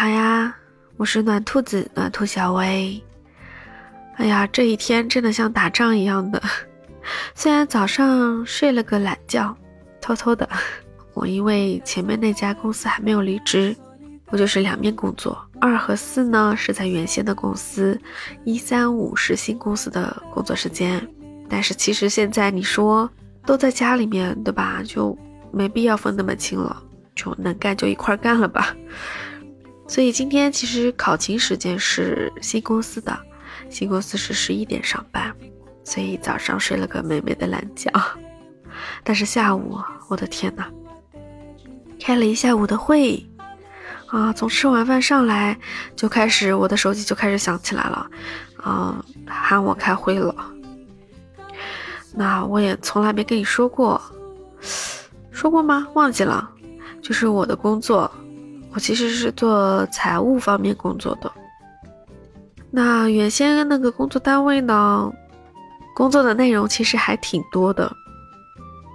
好呀，我是暖兔子暖兔小薇。哎呀，这一天真的像打仗一样的。虽然早上睡了个懒觉，偷偷的，我因为前面那家公司还没有离职，我就是两面工作，二和四呢是在原先的公司，一三五是新公司的工作时间。但是其实现在你说都在家里面，对吧？就没必要分那么清了，就能干就一块干了吧。所以今天其实考勤时间是新公司的，新公司是十一点上班，所以早上睡了个美美的懒觉。但是下午，我的天呐，开了一下午的会啊！从吃完饭上来就开始，我的手机就开始响起来了，啊，喊我开会了。那我也从来没跟你说过，说过吗？忘记了，就是我的工作。我其实是做财务方面工作的。那原先那个工作单位呢，工作的内容其实还挺多的。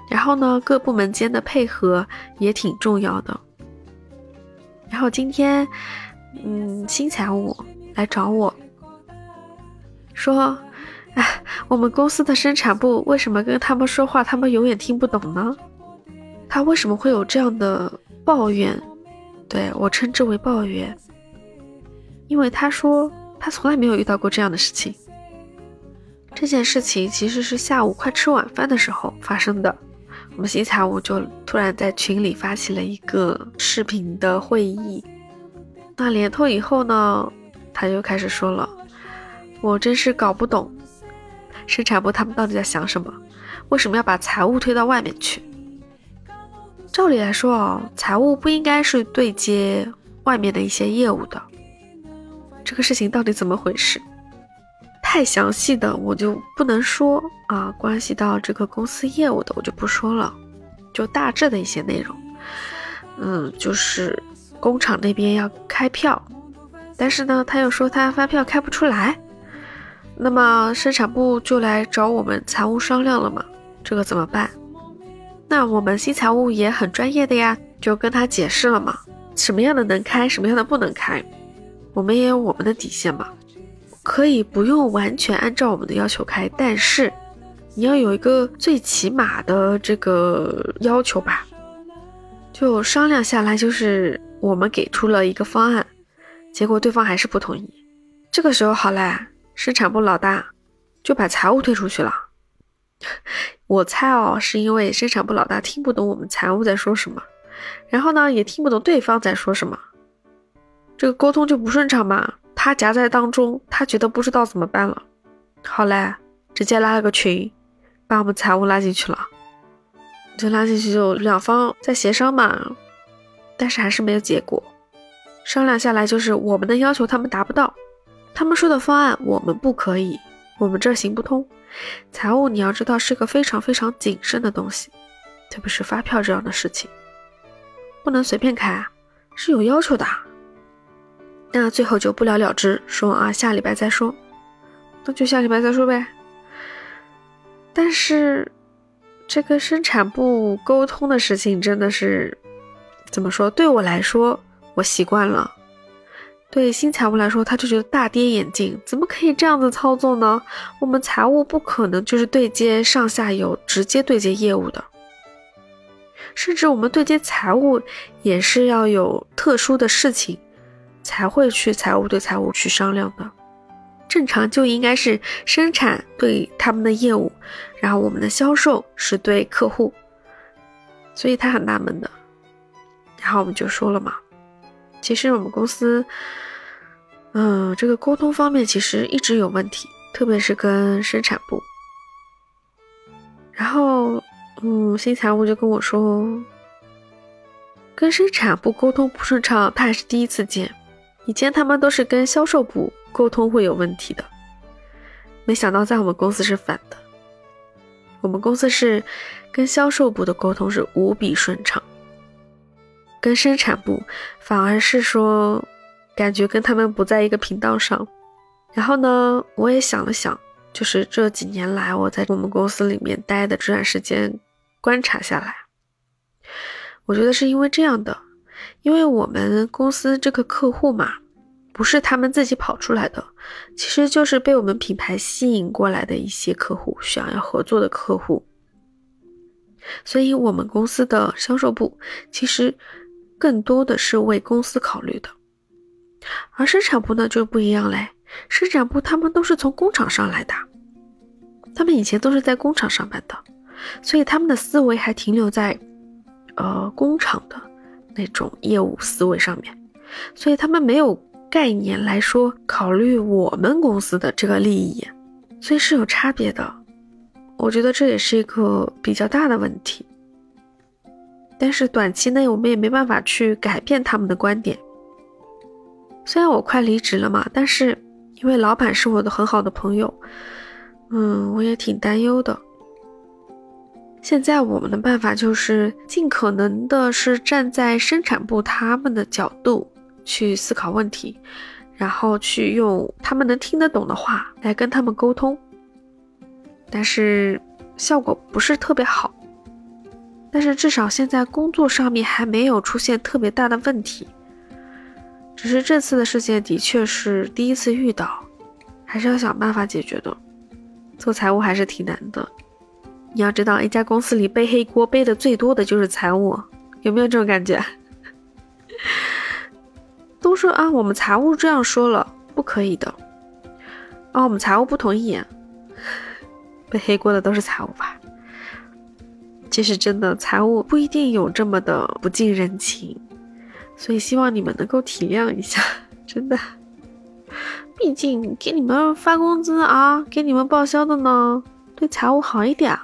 然后呢，各部门间的配合也挺重要的。然后今天，嗯，新财务来找我说：“哎，我们公司的生产部为什么跟他们说话，他们永远听不懂呢？他为什么会有这样的抱怨？”对我称之为抱怨，因为他说他从来没有遇到过这样的事情。这件事情其实是下午快吃晚饭的时候发生的。我们新财务就突然在群里发起了一个视频的会议。那连通以后呢，他就开始说了：“我真是搞不懂，生产部他们到底在想什么？为什么要把财务推到外面去？”照理来说啊，财务不应该是对接外面的一些业务的。这个事情到底怎么回事？太详细的我就不能说啊，关系到这个公司业务的我就不说了，就大致的一些内容。嗯，就是工厂那边要开票，但是呢，他又说他发票开不出来，那么生产部就来找我们财务商量了嘛，这个怎么办？那我们新财务也很专业的呀，就跟他解释了嘛，什么样的能开，什么样的不能开，我们也有我们的底线嘛，可以不用完全按照我们的要求开，但是你要有一个最起码的这个要求吧。就商量下来，就是我们给出了一个方案，结果对方还是不同意。这个时候好嘞，生产部老大就把财务推出去了。我猜哦，是因为生产部老大听不懂我们财务在说什么，然后呢，也听不懂对方在说什么，这个沟通就不顺畅嘛。他夹在当中，他觉得不知道怎么办了。好嘞，直接拉了个群，把我们财务拉进去了。就拉进去就两方在协商嘛，但是还是没有结果。商量下来就是我们的要求他们达不到，他们说的方案我们不可以，我们这行不通。财务你要知道是个非常非常谨慎的东西，特别是发票这样的事情，不能随便开啊，是有要求的。那最后就不了了之，说啊下礼拜再说，那就下礼拜再说呗。但是这个生产部沟通的事情真的是怎么说？对我来说，我习惯了。对新财务来说，他就觉得大跌眼镜，怎么可以这样子操作呢？我们财务不可能就是对接上下游，直接对接业务的，甚至我们对接财务也是要有特殊的事情才会去财务对财务去商量的。正常就应该是生产对他们的业务，然后我们的销售是对客户，所以他很纳闷的。然后我们就说了嘛。其实我们公司，嗯，这个沟通方面其实一直有问题，特别是跟生产部。然后，嗯，新财务就跟我说，跟生产部沟通不顺畅，他还是第一次见，以前他们都是跟销售部沟通会有问题的，没想到在我们公司是反的，我们公司是跟销售部的沟通是无比顺畅。跟生产部反而是说，感觉跟他们不在一个频道上。然后呢，我也想了想，就是这几年来我在我们公司里面待的这段时间观察下来，我觉得是因为这样的，因为我们公司这个客户嘛，不是他们自己跑出来的，其实就是被我们品牌吸引过来的一些客户，想要合作的客户。所以，我们公司的销售部其实更多的是为公司考虑的，而生产部呢就不一样嘞。生产部他们都是从工厂上来的，他们以前都是在工厂上班的，所以他们的思维还停留在呃工厂的那种业务思维上面，所以他们没有概念来说考虑我们公司的这个利益，所以是有差别的。我觉得这也是一个比较大的问题，但是短期内我们也没办法去改变他们的观点。虽然我快离职了嘛，但是因为老板是我的很好的朋友，嗯，我也挺担忧的。现在我们的办法就是尽可能的是站在生产部他们的角度去思考问题，然后去用他们能听得懂的话来跟他们沟通。但是效果不是特别好，但是至少现在工作上面还没有出现特别大的问题，只是这次的事件的确是第一次遇到，还是要想办法解决的。做财务还是挺难的，你要知道，一家公司里背黑锅背的最多的就是财务，有没有这种感觉？都说啊，我们财务这样说了，不可以的，啊，我们财务不同意。背黑锅的都是财务吧？其实真的，财务不一定有这么的不近人情，所以希望你们能够体谅一下，真的。毕竟给你们发工资啊，给你们报销的呢，对财务好一点。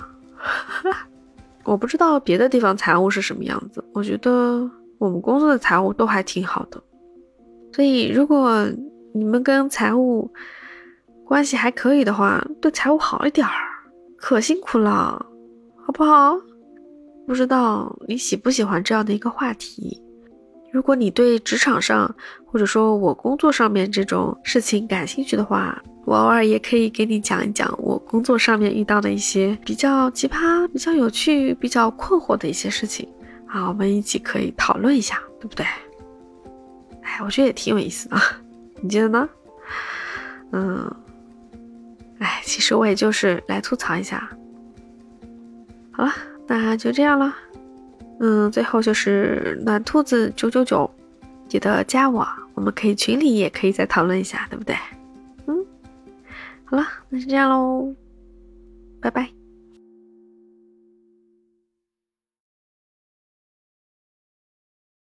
我不知道别的地方财务是什么样子，我觉得我们公司的财务都还挺好的。所以如果你们跟财务关系还可以的话，对财务好一点儿。可辛苦了，好不好？不知道你喜不喜欢这样的一个话题。如果你对职场上或者说我工作上面这种事情感兴趣的话，我偶尔也可以给你讲一讲我工作上面遇到的一些比较奇葩、比较有趣、比较困惑的一些事情啊，我们一起可以讨论一下，对不对？哎，我觉得也挺有意思的，你觉得呢？嗯。哎，其实我也就是来吐槽一下。好了，那就这样了。嗯，最后就是暖兔子九九九，记得加我，我们可以群里也可以再讨论一下，对不对？嗯，好了，那就这样喽，拜拜。